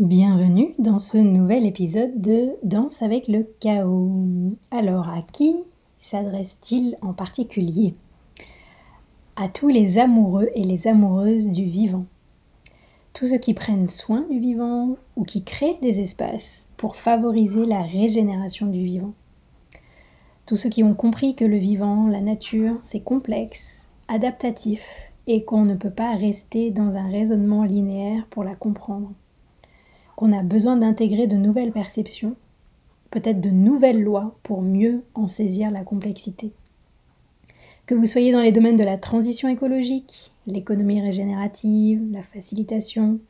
Bienvenue dans ce nouvel épisode de Danse avec le chaos. Alors, à qui s'adresse-t-il en particulier? À tous les amoureux et les amoureuses du vivant. Tous ceux qui prennent soin du vivant ou qui créent des espaces pour favoriser la régénération du vivant. Tous ceux qui ont compris que le vivant, la nature, c'est complexe, adaptatif et qu'on ne peut pas rester dans un raisonnement linéaire pour la comprendre qu'on a besoin d'intégrer de nouvelles perceptions, peut-être de nouvelles lois pour mieux en saisir la complexité. Que vous soyez dans les domaines de la transition écologique, l'économie régénérative, la facilitation,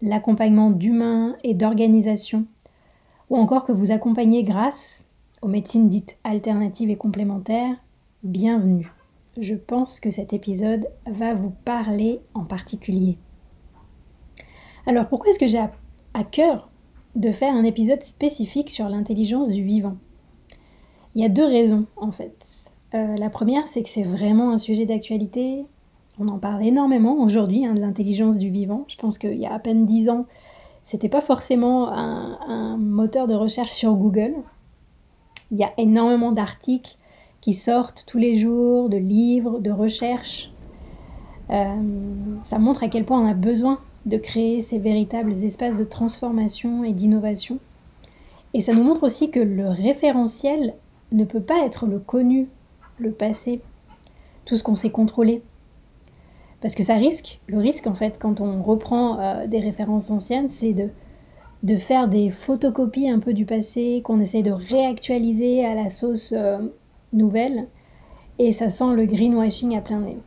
l'accompagnement d'humains et d'organisations, ou encore que vous accompagnez grâce aux médecines dites alternatives et complémentaires, bienvenue. Je pense que cet épisode va vous parler en particulier. Alors pourquoi est-ce que j'ai à cœur de faire un épisode spécifique sur l'intelligence du vivant. Il y a deux raisons en fait. Euh, la première, c'est que c'est vraiment un sujet d'actualité. On en parle énormément aujourd'hui hein, de l'intelligence du vivant. Je pense qu'il y a à peine dix ans, c'était pas forcément un, moteur de recherche sur Google. Il y a énormément d'articles qui sortent tous les jours, de livres, de recherches. Euh, ça montre à quel point on a besoin de créer ces véritables espaces de transformation et d'innovation. Et ça nous montre aussi que le référentiel ne peut pas être le connu, le passé, tout ce qu'on sait contrôler. Parce que ça risque, le risque en fait, quand on reprend euh, des références anciennes, c'est de, faire des photocopies un peu du passé, qu'on essaye de réactualiser à la sauce euh, nouvelle, et ça sent le greenwashing à plein nez.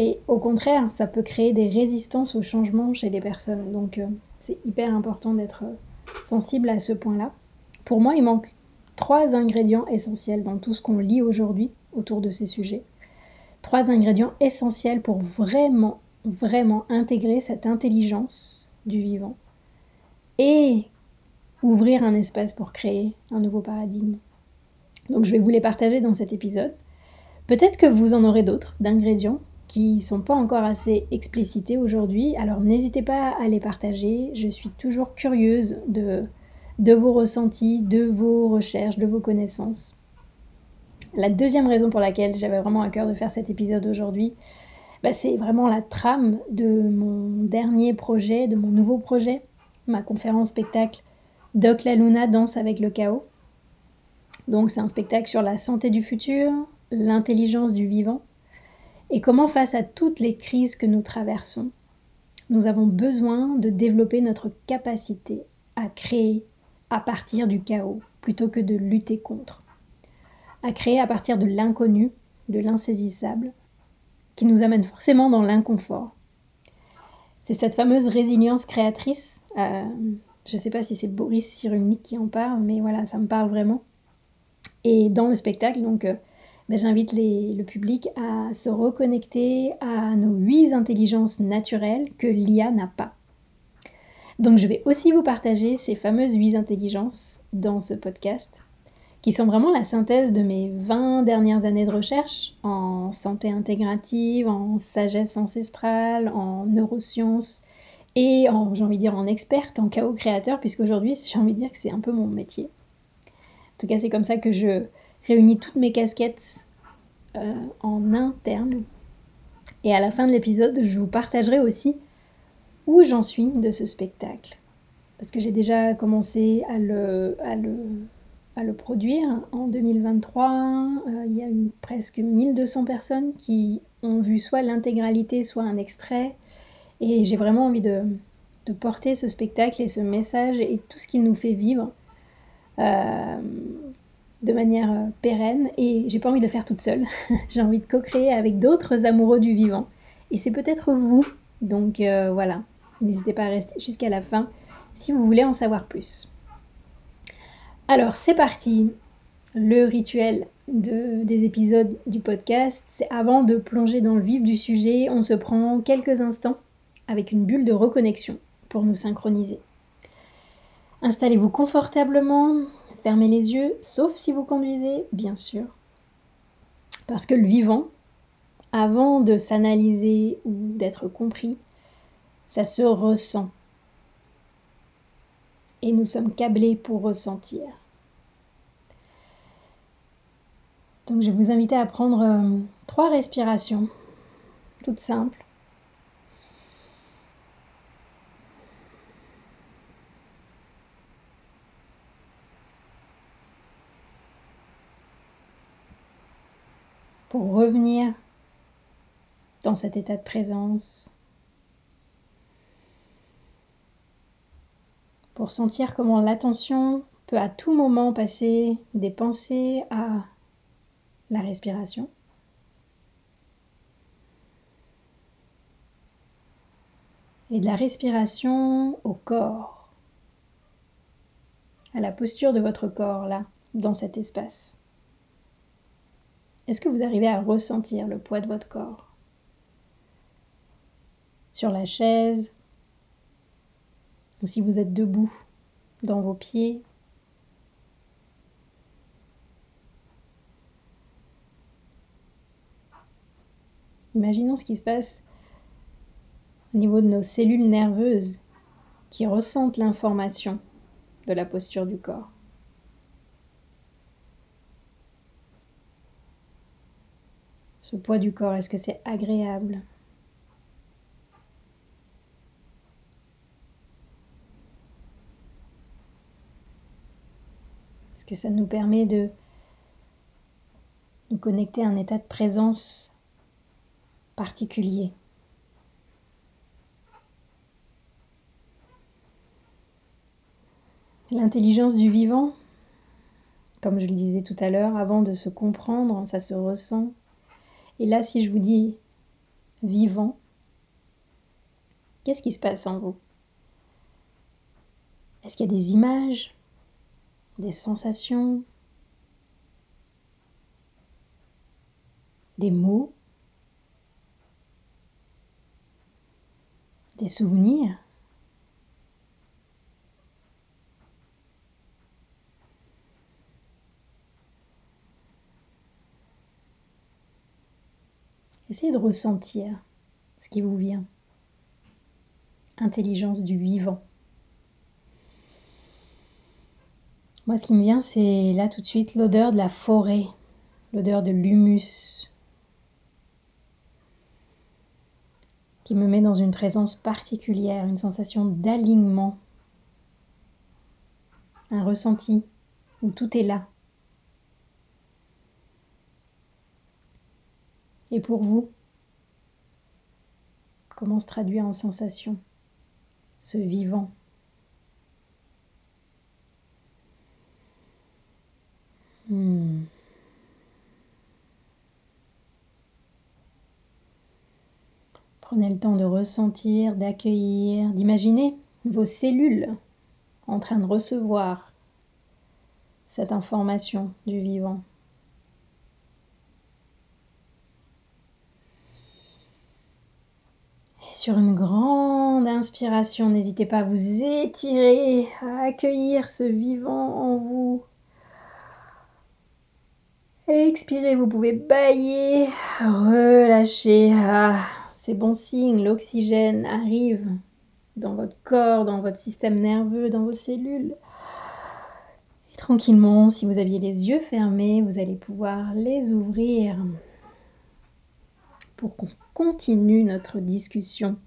Et au contraire, ça peut créer des résistances au changement chez les personnes. Donc euh, c'est hyper important d'être euh, sensible à ce point-là. Pour moi, il manque trois ingrédients essentiels dans tout ce qu'on lit aujourd'hui autour de ces sujets. Trois ingrédients essentiels pour vraiment, vraiment intégrer cette intelligence du vivant et ouvrir un espace pour créer un nouveau paradigme. Donc je vais vous les partager dans cet épisode. Peut-être que vous en aurez d'autres d'ingrédients qui ne sont pas encore assez explicités aujourd'hui. Alors n'hésitez pas à les partager. Je suis toujours curieuse de, vos ressentis, de vos recherches, de vos connaissances. La deuxième raison pour laquelle j'avais vraiment à cœur de faire cet épisode aujourd'hui, bah, c'est vraiment la trame de mon dernier projet, de mon nouveau projet, ma conférence spectacle Doc la Luna danse avec le chaos. Donc c'est un spectacle sur la santé du futur, l'intelligence du vivant et comment face à toutes les crises que nous traversons, nous avons besoin de développer notre capacité à créer à partir du chaos plutôt que de lutter contre. À créer à partir de l'inconnu, de l'insaisissable, qui nous amène forcément dans l'inconfort. C'est cette fameuse résilience créatrice. Euh, je ne sais pas si c'est Boris Cyrulnik qui en parle, mais voilà, ça me parle vraiment. Et dans le spectacle, donc, euh, j'invite le public à se reconnecter à nos huit intelligences naturelles que l'IA n'a pas. Donc je vais aussi vous partager ces fameuses 8 intelligences dans ce podcast, qui sont vraiment la synthèse de mes 20 dernières années de recherche en santé intégrative, en sagesse ancestrale, en neurosciences et en, j'ai envie de dire, en experte, en chaos créateur, puisqu'aujourd'hui, j'ai envie de dire que c'est un peu mon métier. En tout cas, c'est comme ça que je réunis toutes mes casquettes euh, en interne. Et à la fin de l'épisode, je vous partagerai aussi où j'en suis de ce spectacle. Parce que j'ai déjà commencé à le, à le, à le produire en 2023. Euh, il y a eu presque 1200 personnes qui ont vu soit l'intégralité, soit un extrait. Et j'ai vraiment envie de, de, porter ce spectacle et ce message et tout ce qu'il nous fait vivre euh, de manière euh, pérenne. Et j'ai pas envie de faire toute seule. j'ai envie de co-créer avec d'autres amoureux du vivant. Et c'est peut-être vous. Donc euh, voilà, n'hésitez pas à rester jusqu'à la fin si vous voulez en savoir plus. Alors c'est parti. Le rituel de, des épisodes du podcast, c'est avant de plonger dans le vif du sujet, on se prend quelques instants avec une bulle de reconnexion pour nous synchroniser. Installez-vous confortablement, fermez les yeux, sauf si vous conduisez, bien sûr. Parce que le vivant, avant de s'analyser ou d'être compris, ça se ressent. Et nous sommes câblés pour ressentir. Donc je vais vous inviter à prendre euh, trois respirations, toutes simples. pour revenir dans cet état de présence, pour sentir comment l'attention peut à tout moment passer des pensées à la respiration. Et de la respiration au corps, à la posture de votre corps là, dans cet espace. Est-ce que vous arrivez à ressentir le poids de votre corps? Sur la chaise, ou si vous êtes debout, dans vos pieds. Imaginons ce qui se passe au niveau de nos cellules nerveuses qui ressentent l'information de la posture du corps. Ce poids du corps, est-ce que c'est agréable? Que ça nous permet de nous connecter à un état de présence particulier. L'intelligence du vivant, comme je le disais tout à l'heure, avant de se comprendre, ça se ressent, et là, si je vous dis vivant, qu'est-ce qui se passe en vous? Est-ce qu'il y a des images, des sensations, des mots, des souvenirs Essayez de ressentir ce qui vous vient. Intelligence du vivant. Moi, ce qui me vient, c'est là tout de suite l'odeur de la forêt, l'odeur de l'humus, qui me met dans une présence particulière, une sensation d'alignement, un ressenti où tout est là, Et pour vous, comment se traduit en sensation ce vivant? Hmm. Prenez le temps de ressentir, d'accueillir, d'imaginer vos cellules en train de recevoir cette information du vivant. sur une grande inspiration. N'hésitez pas à vous étirer, à accueillir ce vivant en vous. Expirez, vous pouvez bailler, relâcher. Ah, c'est bon signe, l'oxygène arrive dans votre corps, dans votre système nerveux, dans vos cellules. Et tranquillement, si vous aviez les yeux fermés, vous allez pouvoir les ouvrir pour qu'on continue notre discussion.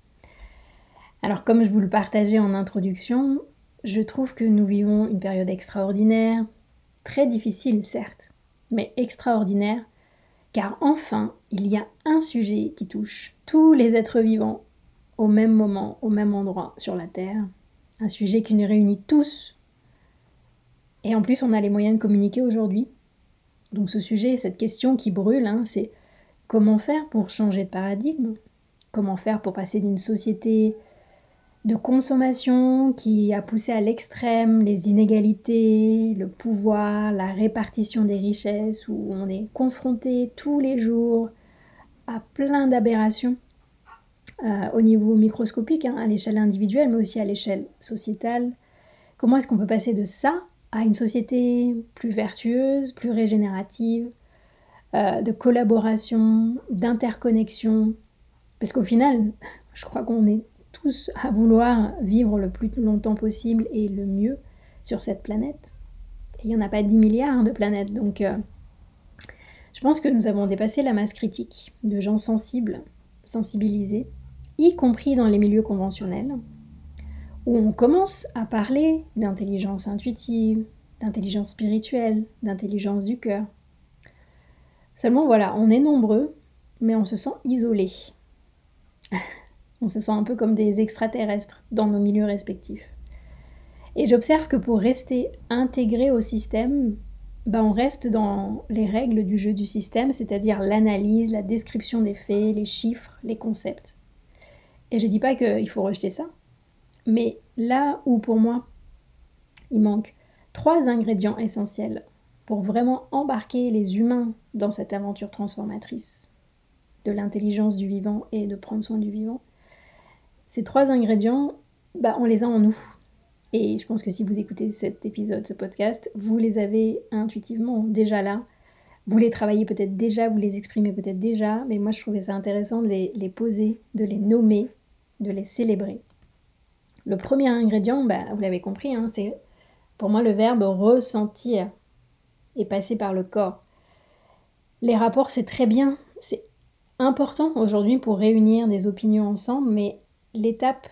Alors comme je vous le partageais en introduction, je trouve que nous vivons une période extraordinaire, très difficile certes, mais extraordinaire, car enfin il y a un sujet qui touche tous les êtres vivants au même moment, au même endroit sur la Terre, un sujet qui nous réunit tous. Et en plus on a les moyens de communiquer aujourd'hui. Donc ce sujet, cette question qui brûle, hein, c'est Comment faire pour changer de paradigme? Comment faire pour passer d'une société de consommation qui a poussé à l'extrême les inégalités, le pouvoir, la répartition des richesses, où on est confronté tous les jours à plein d'aberrations euh, au niveau microscopique, hein, à l'échelle individuelle, mais aussi à l'échelle sociétale. Comment est-ce qu'on peut passer de ça à une société plus vertueuse, plus régénérative, euh, de collaboration, d'interconnexion? Parce qu'au final, je crois qu'on est à vouloir vivre le plus longtemps possible et le mieux sur cette planète. Et il n'y en a pas 10 milliards de planètes, donc euh, je pense que nous avons dépassé la masse critique de gens sensibles, sensibilisés, y compris dans les milieux conventionnels, où on commence à parler d'intelligence intuitive, d'intelligence spirituelle, d'intelligence du cœur. Seulement voilà, on est nombreux, mais on se sent isolé. on se sent un peu comme des extraterrestres dans nos milieux respectifs. Et j'observe que pour rester intégré au système, ben on reste dans les règles du jeu du système, c'est-à-dire l'analyse, la description des faits, les chiffres, les concepts. Et je ne dis pas qu'il faut rejeter ça, mais là où pour moi il manque trois ingrédients essentiels pour vraiment embarquer les humains dans cette aventure transformatrice de l'intelligence du vivant et de prendre soin du vivant. Ces trois ingrédients, bah, on les a en nous. Et je pense que si vous écoutez cet épisode, ce podcast, vous les avez intuitivement déjà là. Vous les travaillez peut-être déjà, vous les exprimez peut-être déjà, mais moi je trouvais ça intéressant de les, poser, de les nommer, de les célébrer. Le premier ingrédient, bah, vous l'avez compris, hein, c'est pour moi le verbe ressentir et passer par le corps. Les rapports, c'est très bien, c'est important aujourd'hui pour réunir des opinions ensemble, mais l'étape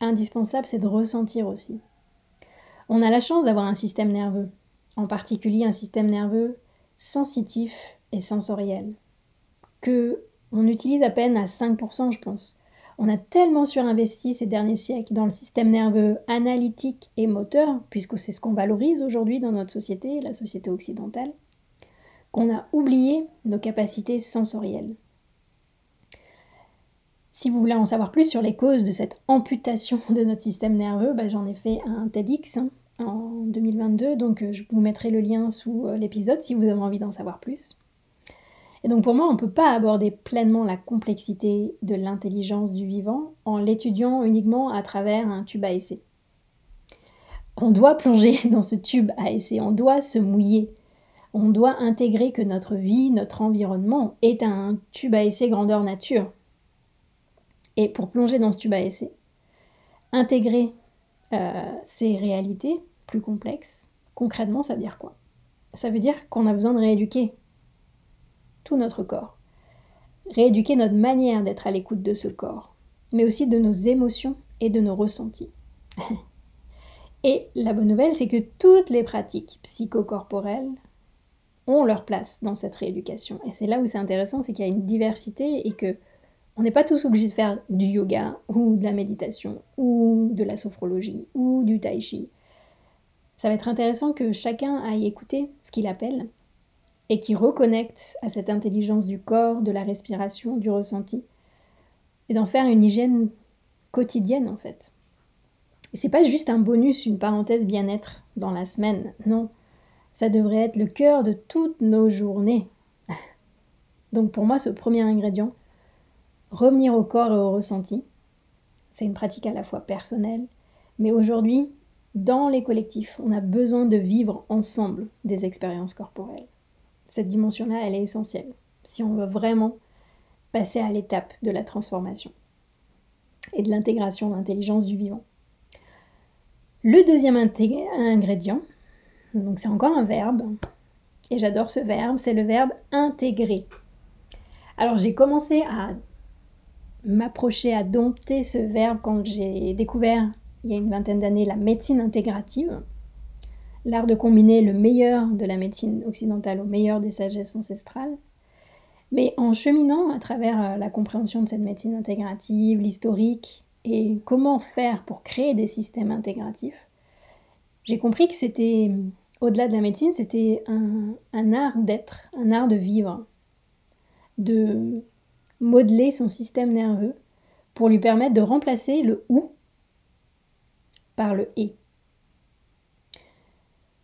indispensable, c'est de ressentir aussi. On a la chance d'avoir un système nerveux, en particulier un système nerveux sensitif et sensoriel, que on utilise à peine à 5%, je pense. On a tellement surinvesti ces derniers siècles dans le système nerveux analytique et moteur, puisque c'est ce qu'on valorise aujourd'hui dans notre société, la société occidentale, qu'on a oublié nos capacités sensorielles. Si vous voulez en savoir plus sur les causes de cette amputation de notre système nerveux, bah, j'en ai fait un TEDx hein, en 2022, donc euh, je vous mettrai le lien sous euh, l'épisode si vous avez envie d'en savoir plus. Et donc pour moi, on ne peut pas aborder pleinement la complexité de l'intelligence du vivant en l'étudiant uniquement à travers un tube à essai. On doit plonger dans ce tube à essai, on doit se mouiller, on doit intégrer que notre vie, notre environnement est un tube à essai grandeur nature. Et pour plonger dans ce tube à essai, intégrer euh, ces réalités plus complexes, concrètement, ça veut dire quoi? Ça veut dire qu'on a besoin de rééduquer tout notre corps. Rééduquer notre manière d'être à l'écoute de ce corps, mais aussi de nos émotions et de nos ressentis. et la bonne nouvelle, c'est que toutes les pratiques psychocorporelles ont leur place dans cette rééducation. Et c'est là où c'est intéressant, c'est qu'il y a une diversité et que on n'est pas tous obligés de faire du yoga ou de la méditation ou de la sophrologie ou du tai chi. Ça va être intéressant que chacun aille écouter ce qu'il appelle et qui reconnecte à cette intelligence du corps, de la respiration, du ressenti et d'en faire une hygiène quotidienne en fait. Et c'est pas juste un bonus, une parenthèse bien-être dans la semaine, non. Ça devrait être le cœur de toutes nos journées. Donc pour moi, ce premier ingrédient, revenir au corps et au ressenti, c'est une pratique à la fois personnelle, mais aujourd'hui, dans les collectifs, on a besoin de vivre ensemble des expériences corporelles. Cette dimension-là, elle est essentielle si on veut vraiment passer à l'étape de la transformation et de l'intégration de l'intelligence du vivant. Le deuxième ingrédient, donc c'est encore un verbe, et j'adore ce verbe, c'est le verbe intégrer. Alors j'ai commencé à m'approcher, à dompter ce verbe quand j'ai découvert il y a une vingtaine d'années la médecine intégrative, l'art de combiner le meilleur de la médecine occidentale au meilleur des sagesses ancestrales. Mais en cheminant à travers euh, la compréhension de cette médecine intégrative, l'historique et comment faire pour créer des systèmes intégratifs, j'ai compris que c'était, au-delà de la médecine, c'était un, un art d'être, un art de vivre, de modeler son système nerveux pour lui permettre de remplacer le ou par le et.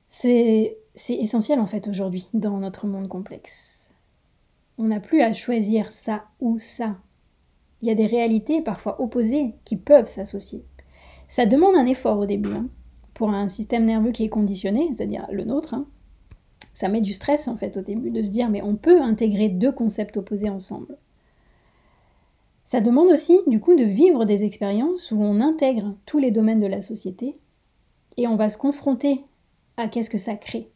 C'est essentiel en fait aujourd'hui dans notre monde complexe. On n'a plus à choisir ça ou ça. Il y a des réalités parfois opposées qui peuvent s'associer. Ça demande un effort au début. Hein. Pour un système nerveux qui est conditionné, c'est-à-dire le nôtre, hein. ça met du stress en fait au début de se dire mais on peut intégrer deux concepts opposés ensemble. Ça demande aussi, du coup, de vivre des expériences où on intègre tous les domaines de la société et on va se confronter à qu'est-ce que ça crée.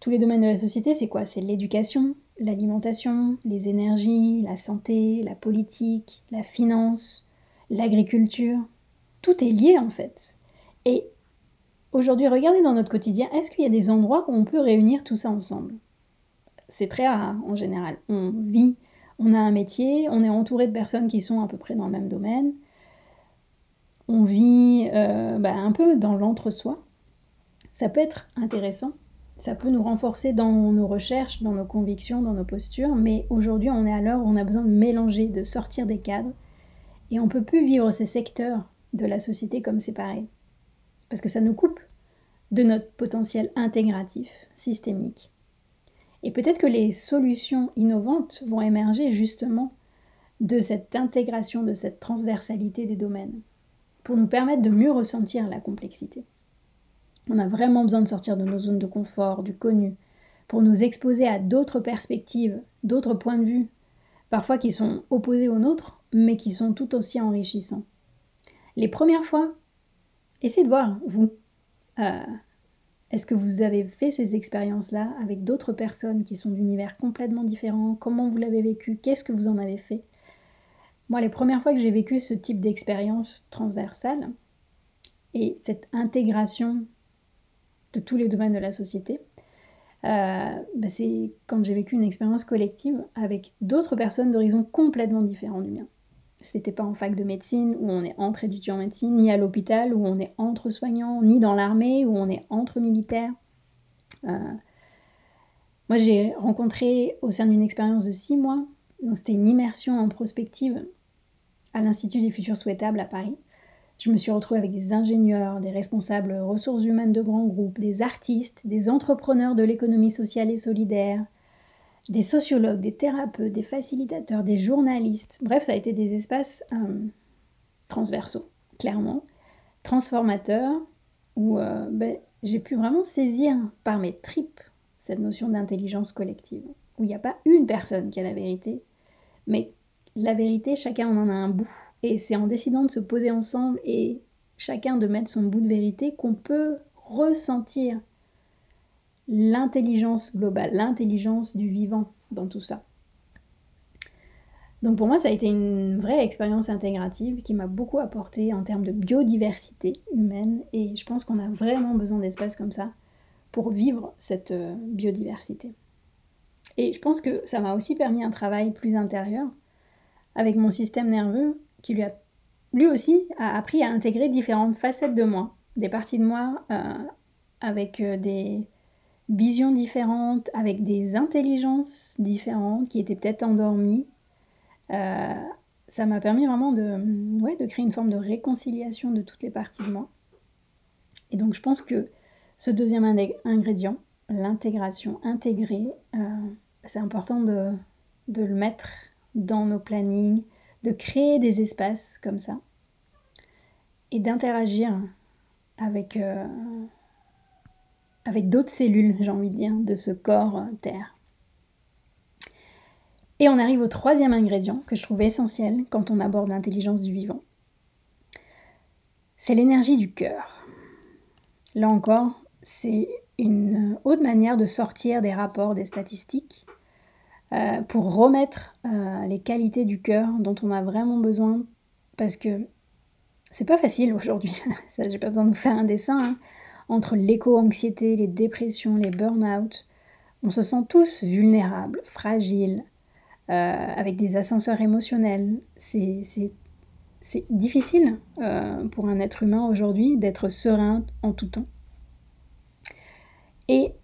Tous les domaines de la société, c'est quoi? C'est l'éducation, l'alimentation, les énergies, la santé, la politique, la finance, l'agriculture. Tout est lié en fait. Et aujourd'hui, regardez dans notre quotidien, est-ce qu'il y a des endroits où on peut réunir tout ça ensemble? C'est très rare en général. On vit on a un métier, on est entouré de personnes qui sont à peu près dans le même domaine, on vit euh, bah, un peu dans l'entre-soi. Ça peut être intéressant, ça peut nous renforcer dans nos recherches, dans nos convictions, dans nos postures, mais aujourd'hui on est à l'heure où on a besoin de mélanger, de sortir des cadres, et on ne peut plus vivre ces secteurs de la société comme séparés, parce que ça nous coupe de notre potentiel intégratif, systémique. Et peut-être que les solutions innovantes vont émerger justement de cette intégration, de cette transversalité des domaines, pour nous permettre de mieux ressentir la complexité. On a vraiment besoin de sortir de nos zones de confort, du connu, pour nous exposer à d'autres perspectives, d'autres points de vue, parfois qui sont opposés aux nôtres, mais qui sont tout aussi enrichissants. Les premières fois, essayez de voir, vous, euh, est-ce que vous avez fait ces expériences-là avec d'autres personnes qui sont d'univers complètement différents? Comment vous l'avez vécu? Qu'est-ce que vous en avez fait? Moi, les premières fois que j'ai vécu ce type d'expérience transversale et cette intégration de tous les domaines de la société, euh, bah, c'est quand j'ai vécu une expérience collective avec d'autres personnes d'horizons complètement différents du mien. C'était pas en fac de médecine où on est entre étudiants en médecine, ni à l'hôpital où on est entre soignants, ni dans l'armée où on est entre militaires. Euh, moi, j'ai rencontré au sein d'une expérience de six mois, donc c'était une immersion en prospective à l'Institut des futurs souhaitables à Paris. Je me suis retrouvée avec des ingénieurs, des responsables ressources humaines de grands groupes, des artistes, des entrepreneurs de l'économie sociale et solidaire, des sociologues, des thérapeutes, des facilitateurs, des journalistes. Bref, ça a été des espaces euh, transversaux, clairement, transformateurs, où euh, ben, j'ai pu vraiment saisir par mes tripes cette notion d'intelligence collective, où il n'y a pas une personne qui a la vérité, mais la vérité, chacun en a un bout. Et c'est en décidant de se poser ensemble et chacun de mettre son bout de vérité qu'on peut ressentir l'intelligence globale, l'intelligence du vivant dans tout ça. Donc pour moi, ça a été une vraie expérience intégrative qui m'a beaucoup apporté en termes de biodiversité humaine et je pense qu'on a vraiment besoin d'espaces comme ça pour vivre cette euh, biodiversité. Et je pense que ça m'a aussi permis un travail plus intérieur avec mon système nerveux qui lui a lui aussi a appris à intégrer différentes facettes de moi, des parties de moi euh, avec euh, des, visions différentes, avec des intelligences différentes qui étaient peut-être endormies. Euh, ça m'a permis vraiment de, ouais, de créer une forme de réconciliation de toutes les parties de moi. Et donc je pense que ce deuxième ingrédient, l'intégration intégrée, euh, c'est important de, de, le mettre dans nos plannings, de créer des espaces comme ça et d'interagir avec, euh, avec d'autres cellules, j'ai envie de dire, de ce corps Terre. Et on arrive au troisième ingrédient que je trouve essentiel quand on aborde l'intelligence du vivant. C'est l'énergie du cœur. Là encore, c'est une autre manière de sortir des rapports, des statistiques, euh, pour remettre euh, les qualités du cœur dont on a vraiment besoin, parce que c'est pas facile aujourd'hui. j'ai pas besoin de vous faire un dessin. Hein. Entre l'éco-anxiété, les dépressions, les burn-out, on se sent tous vulnérables, fragiles, euh, avec des ascenseurs émotionnels. C'est difficile pour un être humain aujourd'hui d'être serein en tout temps. Et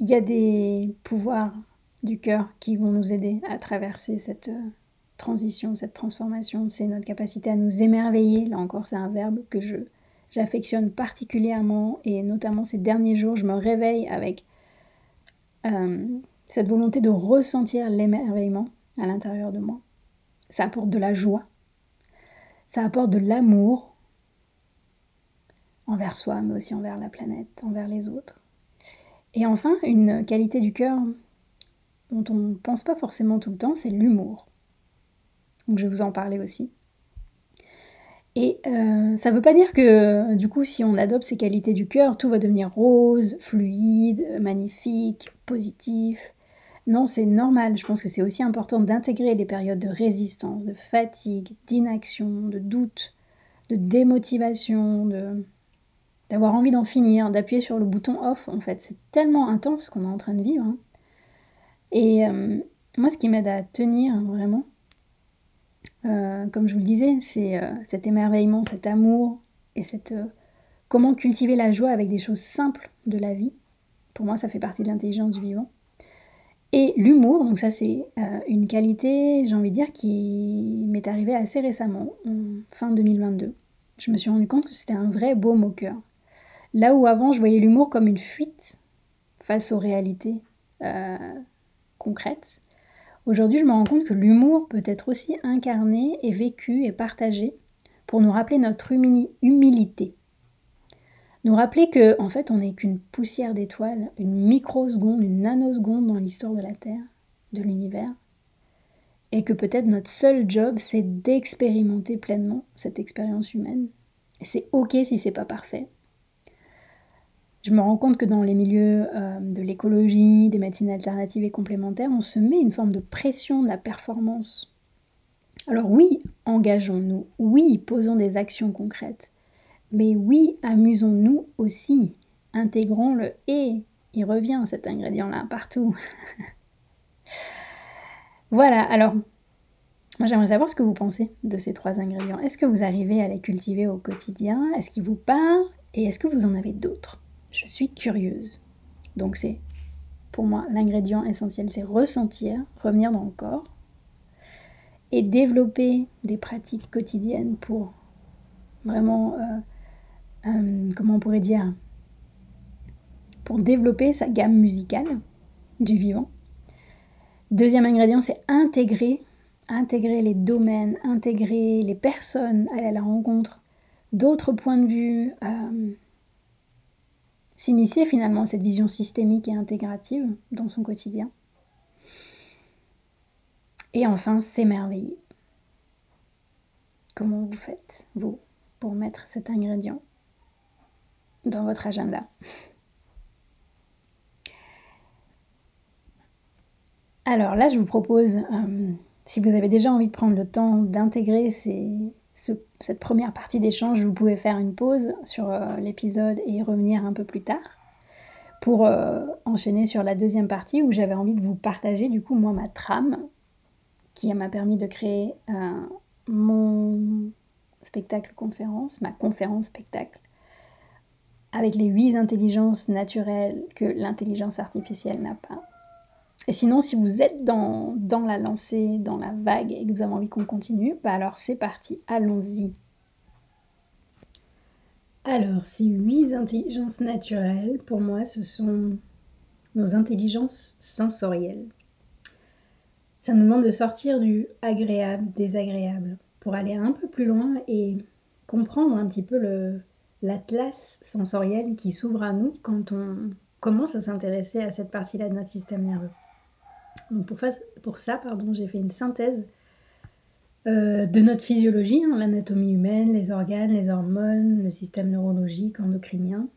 il y a des pouvoirs du cœur qui vont nous aider à traverser cette euh, transition, cette transformation. C'est notre capacité à nous émerveiller. Là encore, c'est un verbe que je j'affectionne particulièrement et notamment ces derniers jours, je me réveille avec euh, cette volonté de ressentir l'émerveillement à l'intérieur de moi. Ça apporte de la joie, ça apporte de l'amour envers soi, mais aussi envers la planète, envers les autres. Et enfin, une qualité du cœur dont on ne pense pas forcément tout le temps, c'est l'humour. Donc je vais vous en parler aussi. Et euh, ça ne veut pas dire que du coup, si on adopte ces qualités du cœur, tout va devenir rose, fluide, magnifique, positif. Non, c'est normal. Je pense que c'est aussi important d'intégrer les périodes de résistance, de fatigue, d'inaction, de doute, de démotivation, d'avoir envie d'en finir, d'appuyer sur le bouton off en fait. C'est tellement intense ce qu'on est en train de vivre. Hein. Et euh, moi, ce qui m'aide à tenir vraiment, euh, comme je vous le disais, c'est euh, cet émerveillement, cet amour et cette comment cultiver la joie avec des choses simples de la vie. Pour moi, ça fait partie de l'intelligence du vivant. Et l'humour, donc ça c'est une qualité, j'ai envie de dire, qui m'est arrivée assez récemment, en fin 2022. Je me suis rendu compte que c'était un vrai beau moqueur. Là où avant je voyais l'humour comme une fuite face aux réalités euh, concrètes, aujourd'hui je me rends compte que l'humour peut être aussi incarné et vécu et partagé pour nous rappeler notre humilité. Nous rappeler que en fait on n'est qu'une poussière d'étoiles, une microseconde, une nanoseconde dans l'histoire de la Terre, de l'univers, et que peut-être notre seul job c'est d'expérimenter pleinement cette expérience humaine. Et c'est ok si c'est pas parfait, je me rends compte que dans les milieux euh, de l'écologie, des médecines alternatives et complémentaires, on se met une forme de pression de la performance. Alors oui, engageons-nous, oui, posons des actions concrètes, mais oui, amusons-nous aussi, intégrons le et. Il revient cet ingrédient-là partout. voilà, alors, moi j'aimerais savoir ce que vous pensez de ces trois ingrédients. Est-ce que vous arrivez à les cultiver au quotidien? Est-ce qu'ils vous parlent? Et est-ce que vous en avez d'autres? Je suis curieuse. Donc c'est pour moi l'ingrédient essentiel, c'est ressentir, revenir dans le corps et développer des pratiques quotidiennes pour vraiment, euh, euh, comment on pourrait dire, pour développer sa gamme musicale du vivant. Deuxième ingrédient, c'est intégrer, intégrer les domaines, intégrer les personnes, à la rencontre d'autres points de vue, euh, s'initier finalement à cette vision systémique et intégrative dans son quotidien. Et enfin, s'émerveiller. Comment vous faites, vous, pour mettre cet ingrédient dans votre agenda? Alors là, je vous propose, euh, si vous avez déjà envie de prendre le temps d'intégrer ces, cette première partie d'échange, vous pouvez faire une pause sur euh, l'épisode et revenir un peu plus tard pour euh, enchaîner sur la deuxième partie où j'avais envie de vous partager du coup moi ma trame qui m'a permis de créer euh, mon spectacle conférence, ma conférence spectacle avec les huit intelligences naturelles que l'intelligence artificielle n'a pas. Et sinon, si vous êtes dans, la lancée, dans la vague et que vous avez envie qu'on continue, bah alors c'est parti, allons-y. Alors, ces huit intelligences naturelles, pour moi, ce sont nos intelligences sensorielles. ça nous demande de sortir du agréable, désagréable, pour aller un peu plus loin et comprendre un petit peu l'atlas sensoriel qui s'ouvre à nous quand on commence à s'intéresser à cette partie-là de notre système nerveux. Donc pour, ça, pardon, j'ai fait une synthèse euh, de notre physiologie, hein, l'anatomie humaine, les organes, les hormones, le système neurologique, endocrinien.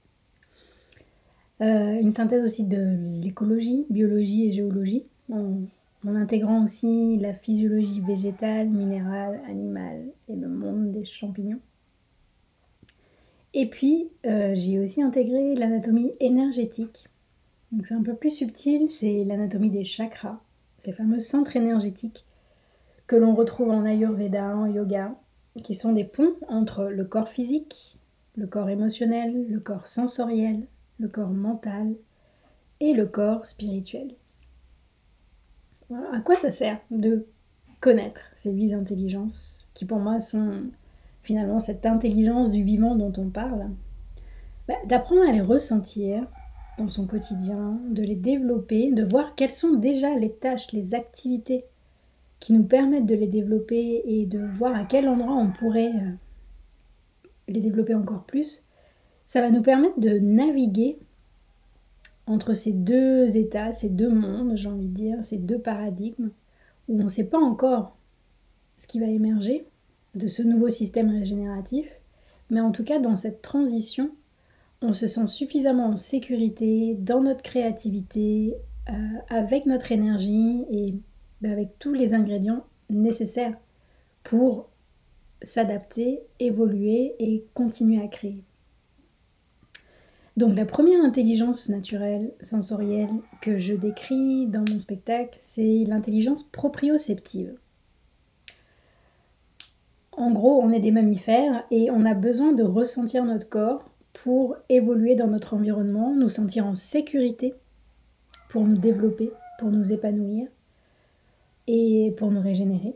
Euh, une synthèse aussi de l'écologie, biologie et géologie, en, en, intégrant aussi la physiologie végétale, minérale, animale et le monde des champignons. Et puis, euh, j'ai aussi intégré l'anatomie énergétique. C'est un peu plus subtil, c'est l'anatomie des chakras, ces fameux centres énergétiques que l'on retrouve en Ayurveda, en yoga, qui sont des ponts entre le corps physique, le corps émotionnel, le corps sensoriel, le corps mental et le corps spirituel. À quoi ça sert de connaître ces huit intelligences qui pour moi sont finalement cette intelligence du vivant dont on parle, bah, d'apprendre à les ressentir dans son quotidien, de les développer, de voir quelles sont déjà les tâches, les activités qui nous permettent de les développer et de voir à quel endroit on pourrait euh, les développer encore plus, ça va nous permettre de naviguer entre ces deux états, ces deux mondes, j'ai envie de dire, ces deux paradigmes, où on ne sait pas encore ce qui va émerger, de ce nouveau système régénératif, mais en tout cas dans cette transition, on se sent suffisamment en sécurité dans notre créativité, euh, avec notre énergie et ben, avec tous les ingrédients nécessaires pour s'adapter, évoluer et continuer à créer. Donc la première intelligence naturelle, sensorielle que je décris dans mon spectacle, c'est l'intelligence proprioceptive. En gros, on est des mammifères et on a besoin de ressentir notre corps pour évoluer dans notre environnement, nous sentir en sécurité, pour nous développer, pour nous épanouir et pour nous régénérer.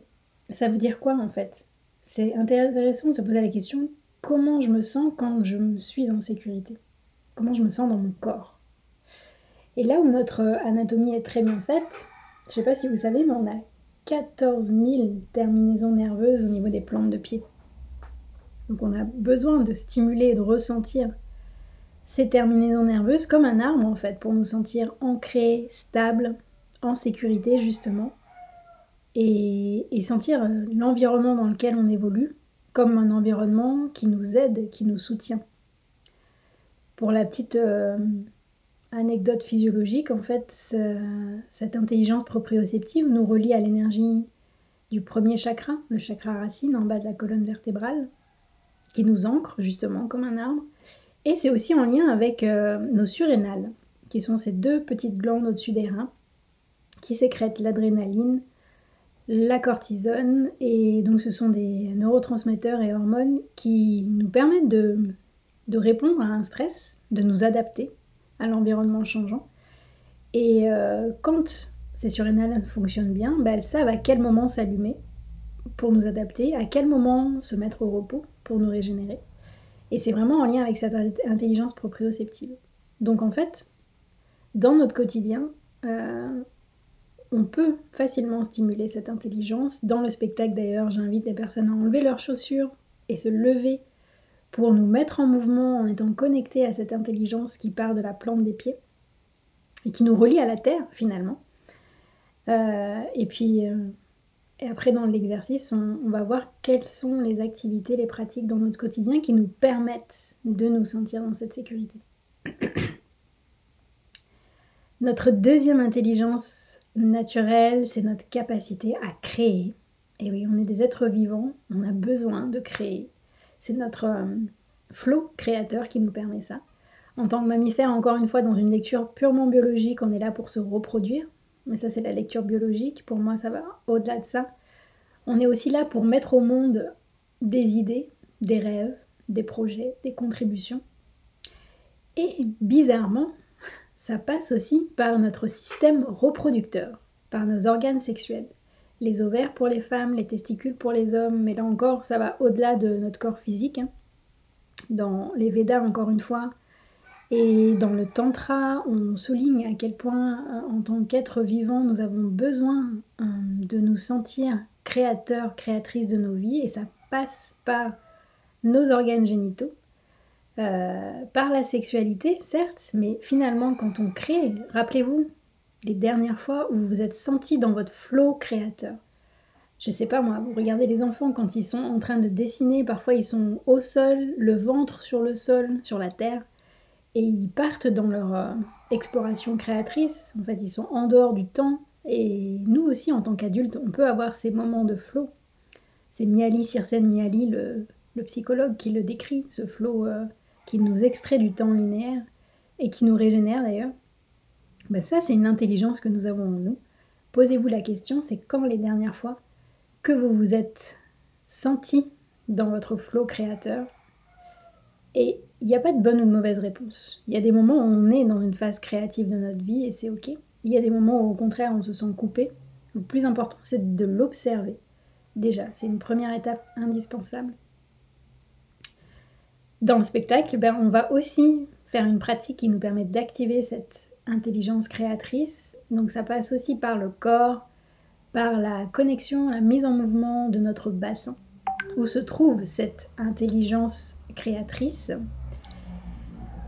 Ça veut dire quoi en fait? C'est intéressant de se poser la question comment je me sens quand je suis en sécurité? Comment je me sens dans mon corps? Et là où notre anatomie est très bien faite, je ne sais pas si vous savez, mais on a 14 000 terminaisons nerveuses au niveau des plantes de pied. Donc on a besoin de stimuler et de ressentir ces terminaisons nerveuses comme un arbre en fait pour nous sentir ancrés, stables, en sécurité justement et, sentir euh, l'environnement dans lequel on évolue comme un environnement qui nous aide, qui nous soutient. Pour la petite euh, anecdote physiologique, en fait, cette intelligence proprioceptive nous relie à l'énergie du premier chakra, le chakra racine en bas de la colonne vertébrale, qui nous ancre justement comme un arbre. Et c'est aussi en lien avec euh, nos surrénales, qui sont ces deux petites glandes au-dessus des reins, qui sécrètent l'adrénaline, la cortisone, et donc ce sont des neurotransmetteurs et hormones qui nous permettent de répondre à un stress, de nous adapter à l'environnement changeant. Et euh, quand ces surrénales fonctionnent bien, bah, elles savent à quel moment s'allumer pour nous adapter, à quel moment se mettre au repos pour nous régénérer. Et c'est vraiment en lien avec cette intelligence proprioceptive. Donc en fait, dans notre quotidien, euh, on peut facilement stimuler cette intelligence. Dans le spectacle d'ailleurs, j'invite les personnes à enlever leurs chaussures et se lever pour nous mettre en mouvement en étant connectés à cette intelligence qui part de la plante des pieds et qui nous relie à la terre finalement. Euh, et puis euh, et après dans l'exercice, on, va voir quelles sont les activités, les pratiques dans notre quotidien qui nous permettent de nous sentir dans cette sécurité. notre deuxième intelligence naturelle, c'est notre capacité à créer. Et oui, on est des êtres vivants, on a besoin de créer, c'est notre euh, flot créateur qui nous permet ça. En tant que mammifère, encore une fois, dans une lecture purement biologique, on est là pour se reproduire. Mais ça, c'est la lecture biologique. Pour moi, ça va au-delà de ça. On est aussi là pour mettre au monde des idées, des rêves, des projets, des contributions. Et bizarrement, ça passe aussi par notre système reproducteur, par nos organes sexuels les ovaires pour les femmes, les testicules pour les hommes, mais là encore, ça va au-delà de notre corps physique. Hein. Dans les Védas, encore une fois, Et dans le Tantra, on souligne à quel point, euh, en tant qu'être vivant, nous avons besoin euh, de nous sentir créateurs, créatrices de nos vies, et ça passe par nos organes génitaux, euh, par la sexualité, certes, mais finalement, quand on crée, rappelez-vous les dernières fois où vous vous êtes senti dans votre flot créateur. Je sais pas moi, vous regardez les enfants quand ils sont en train de dessiner, parfois ils sont au sol, le ventre sur le sol, sur la terre, et ils partent dans leur euh, exploration créatrice. En fait, ils sont en dehors du temps. Et nous aussi, en tant qu'adultes, on peut avoir ces moments de flow. C'est Miali, Sirsen Miali, le, psychologue, qui le décrit, ce flow euh, qui nous extrait du temps linéaire et qui nous régénère d'ailleurs. Ben ça, c'est une intelligence que nous avons en nous. Posez-vous la question, c'est quand les dernières fois que vous vous êtes senti dans votre flow créateur? Et il n'y a pas de bonne ou de mauvaise réponse. Il y a des moments où on est dans une phase créative de notre vie et c'est ok. Il y a des moments où au contraire on se sent coupé. Le plus important c'est de l'observer. Déjà, c'est une première étape indispensable. Dans le spectacle, ben, on va aussi faire une pratique qui nous permet d'activer cette intelligence créatrice. Donc ça passe aussi par le corps, par la connexion, la mise en mouvement de notre bassin, où se trouve cette intelligence créatrice.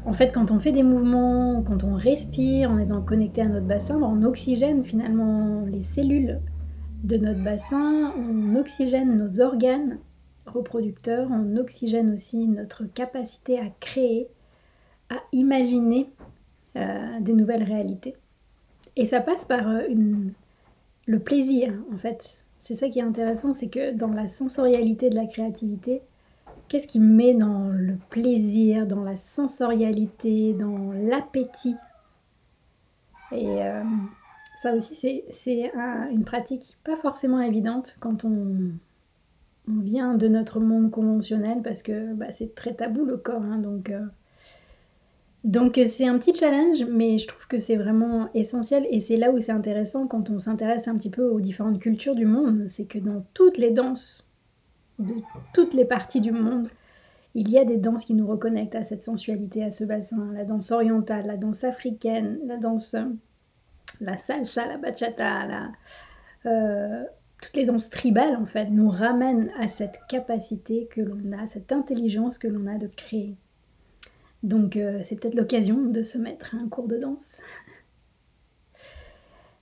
En fait, quand on fait des mouvements, quand on respire, en étant connecté à notre bassin, on oxygène finalement les cellules de notre bassin, on oxygène nos organes reproducteurs, on oxygène aussi notre capacité à créer, à imaginer euh, des nouvelles réalités. Et ça passe par euh, le plaisir, en fait. C'est ça qui est intéressant, c'est que dans la sensorialité de la créativité, Qu'est-ce qui met dans le plaisir, dans la sensorialité, dans l'appétit? Et euh, ça aussi, c'est une pratique pas forcément évidente quand on, vient de notre monde conventionnel parce que bah, c'est très tabou le corps. Hein, donc. Euh, donc c'est un petit challenge, mais je trouve que c'est vraiment essentiel et c'est là où c'est intéressant quand on s'intéresse un petit peu aux différentes cultures du monde, c'est que dans toutes les danses de toutes les parties du monde. Il y a des danses qui nous reconnectent à cette sensualité, à ce bassin. La danse orientale, la danse africaine, la danse, la salsa, la bachata, la, euh, toutes les danses tribales en fait nous ramènent à cette capacité que l'on a, cette intelligence que l'on a de créer. Donc euh, c'est peut-être l'occasion de se mettre à un cours de danse.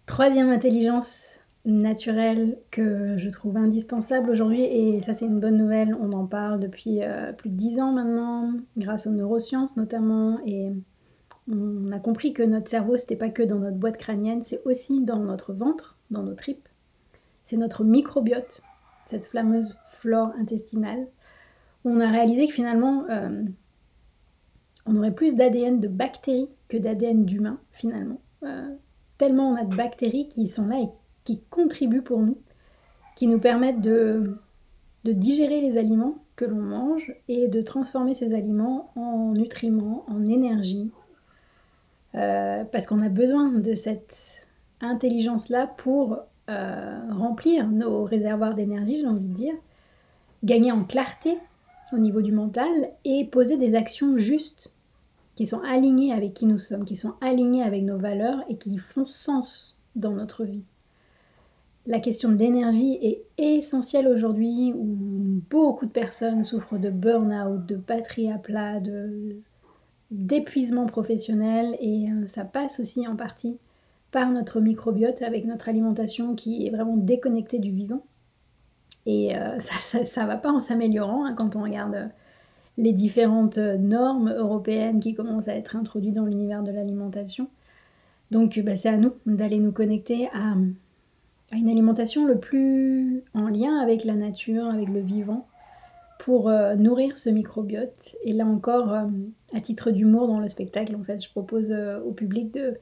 Troisième intelligence naturel que je trouve indispensable aujourd'hui et ça c'est une bonne nouvelle, on en parle depuis euh, plus de dix ans maintenant grâce aux neurosciences notamment et on a compris que notre cerveau c'était pas que dans notre boîte crânienne, c'est aussi dans notre ventre, dans nos tripes. C'est notre microbiote, cette fameuse flore intestinale. On a réalisé que finalement euh, on aurait plus d'ADN de bactéries que d'ADN d'humains finalement. Euh, tellement on a de bactéries qui sont là et qui contribuent pour nous, qui nous permettent de, digérer les aliments que l'on mange et de transformer ces aliments en nutriments, en énergie. Euh, parce qu'on a besoin de cette intelligence-là pour euh, remplir nos réservoirs d'énergie, j'ai envie de dire, gagner en clarté au niveau du mental et poser des actions justes qui sont alignées avec qui nous sommes, qui sont alignées avec nos valeurs et qui font sens dans notre vie la question de l'énergie est essentielle aujourd'hui où beaucoup de personnes souffrent de burn-out, de batterie à plat, d'épuisement professionnel et euh, ça passe aussi en partie par notre microbiote avec notre alimentation qui est vraiment déconnectée du vivant. Et euh, ça ne va pas en s'améliorant hein, quand on regarde les différentes normes européennes qui commencent à être introduites dans l'univers de l'alimentation. Donc bah, c'est à nous d'aller nous connecter à une alimentation le plus en lien avec la nature, avec le vivant, pour euh, nourrir ce microbiote. Et là encore, euh, à titre d'humour dans le spectacle, en fait, je propose euh, au public de,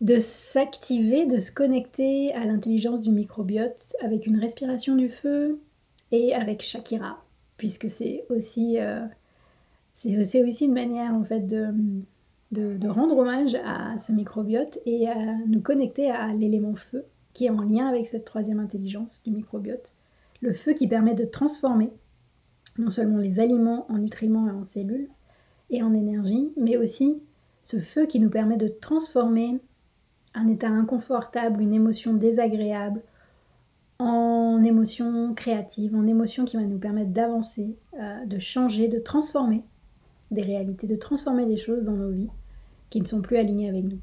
de s'activer, de se connecter à l'intelligence du microbiote avec une respiration du feu et avec Shakira, puisque c'est aussi, aussi une manière en fait de, de, de rendre hommage à ce microbiote et à nous connecter à l'élément feu qui est en lien avec cette troisième intelligence du microbiote. Le feu qui permet de transformer non seulement les aliments en nutriments et en cellules, et en énergie, mais aussi ce feu qui nous permet de transformer un état inconfortable, une émotion désagréable, en émotion créative, en émotion qui va nous permettre d'avancer, euh, de changer, de transformer des réalités, de transformer des choses dans nos vies qui ne sont plus alignées avec nous.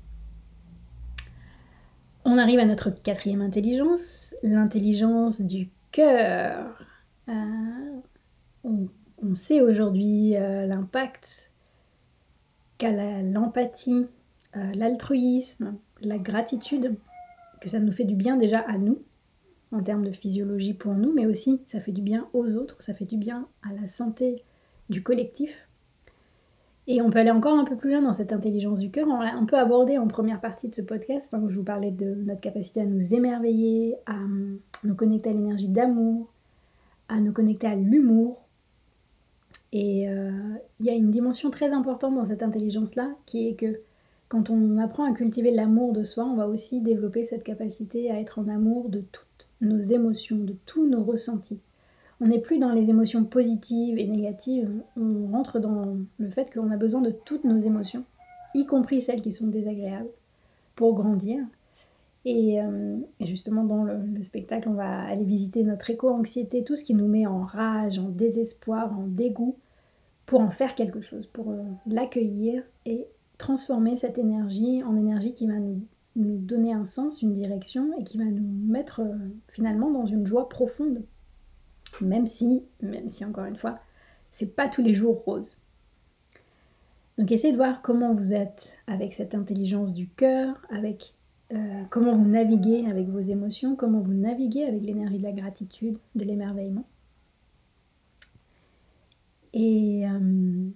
On arrive à notre quatrième intelligence, l'intelligence du cœur. Euh, on, sait aujourd'hui euh, l'impact qu'a l'empathie, l'altruisme, la gratitude, que ça nous fait du bien déjà à nous, en termes de physiologie pour nous, mais aussi ça fait du bien aux autres, ça fait du bien à la santé du collectif. Et on peut aller encore un peu plus loin dans cette intelligence du cœur. On l'a un peu abordé en première partie de ce podcast, où je vous parlais de notre capacité à nous émerveiller, à nous connecter à l'énergie d'amour, à nous connecter à l'humour. Et euh, il y a une dimension très importante dans cette intelligence-là, qui est que quand on apprend à cultiver l'amour de soi, on va aussi développer cette capacité à être en amour de toutes nos émotions, de tous nos ressentis. On n'est plus dans les émotions positives et négatives, on rentre dans le fait qu'on a besoin de toutes nos émotions, y compris celles qui sont désagréables, pour grandir. Et, euh, justement, dans le, spectacle, on va aller visiter notre éco-anxiété, tout ce qui nous met en rage, en désespoir, en dégoût, pour en faire quelque chose, pour euh, l'accueillir et transformer cette énergie en énergie qui va nous donner un sens, une direction et qui va nous mettre euh, finalement dans une joie profonde. Même si, même si encore une fois, c'est pas tous les jours rose. Donc essayez de voir comment vous êtes avec cette intelligence du cœur, avec euh, comment vous naviguez avec vos émotions, comment vous naviguez avec l'énergie de la gratitude, de l'émerveillement. Et euh,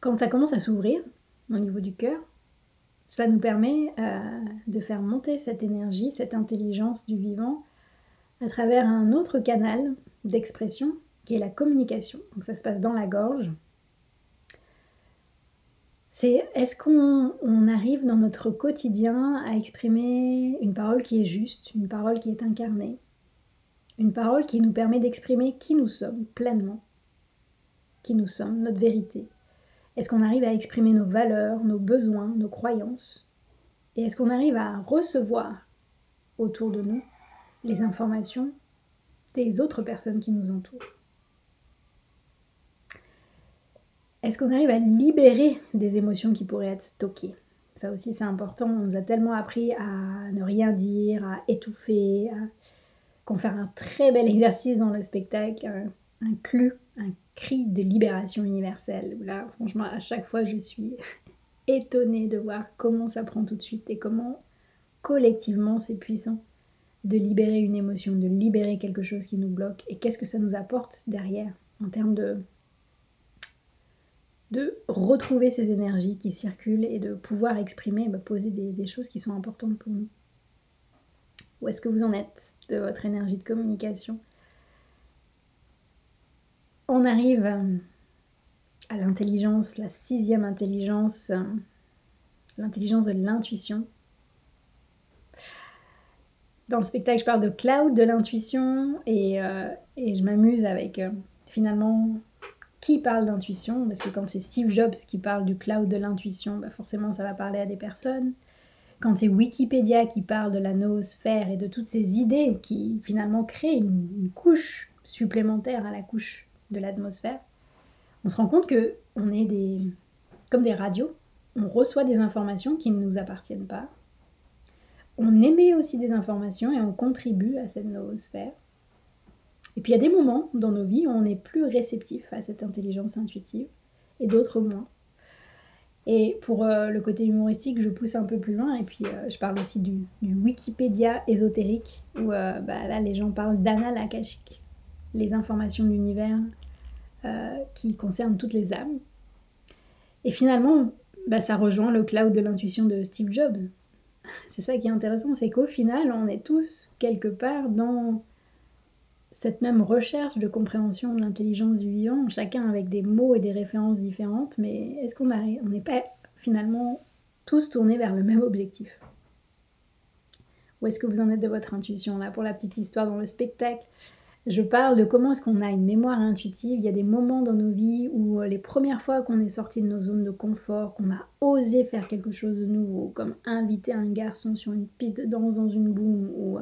quand ça commence à s'ouvrir au niveau du cœur, cela nous permet euh, de faire monter cette énergie, cette intelligence du vivant à travers un autre canal d'expression qui est la communication. Donc ça se passe dans la gorge. C'est est-ce qu'on arrive dans notre quotidien à exprimer une parole qui est juste, une parole qui est incarnée, une parole qui nous permet d'exprimer qui nous sommes pleinement, qui nous sommes, notre vérité, est-ce qu'on arrive à exprimer nos valeurs, nos besoins, nos croyances? Et est-ce qu'on arrive à recevoir autour de nous les informations des autres personnes qui nous entourent. Est-ce qu'on arrive à libérer des émotions qui pourraient être stockées? Ça aussi c'est important, on nous a tellement appris à ne rien dire, à étouffer, qu'on fait un très bel exercice dans le spectacle, un, un un cri de libération universelle. Là, franchement, à chaque fois, je suis étonnée de voir comment ça prend tout de suite et comment collectivement c'est puissant de libérer une émotion, de libérer quelque chose qui nous bloque et qu'est-ce que ça nous apporte derrière en termes de de retrouver ces énergies qui circulent et de pouvoir exprimer, bah, poser des, choses qui sont importantes pour nous. Où est-ce que vous en êtes de votre énergie de communication? On arrive à l'intelligence, la sixième intelligence, l'intelligence de l'intuition. Dans le spectacle, je parle de cloud, de l'intuition, et, euh, je m'amuse avec finalement qui parle d'intuition, parce que quand c'est Steve Jobs qui parle du cloud de l'intuition, bah, forcément ça va parler à des personnes. Quand c'est Wikipédia qui parle de la noosphère et de toutes ces idées qui finalement créent une couche supplémentaire à la couche de l'atmosphère, on se rend compte que on est des comme des radios, on reçoit des informations qui ne nous appartiennent pas. On émet aussi des informations et on contribue à cette noosphère. Et puis il y a des moments dans nos vies où on est plus réceptif à cette intelligence intuitive et d'autres moins. Et pour euh, le côté humoristique, je pousse un peu plus loin et puis euh, je parle aussi du, Wikipédia ésotérique où euh, bah, là les gens parlent d'anal akashique les informations de l'univers qui concernent toutes les âmes. Et finalement, bah, ça rejoint le cloud de l'intuition de Steve Jobs. C'est ça qui est intéressant, c'est qu'au final, on est tous quelque part dans cette même recherche de compréhension de l'intelligence du vivant, chacun avec des mots et des références différentes, mais est-ce qu'on on n'est pas finalement tous tournés vers le même objectif? Où est-ce que vous en êtes de votre intuition Là, pour la petite histoire dans le spectacle, Je parle de comment est-ce qu'on a une mémoire intuitive. Il y a des moments dans nos vies où euh, les premières fois qu'on est sorti de nos zones de confort, qu'on a osé faire quelque chose de nouveau, comme inviter un garçon sur une piste de danse dans une boum, ou,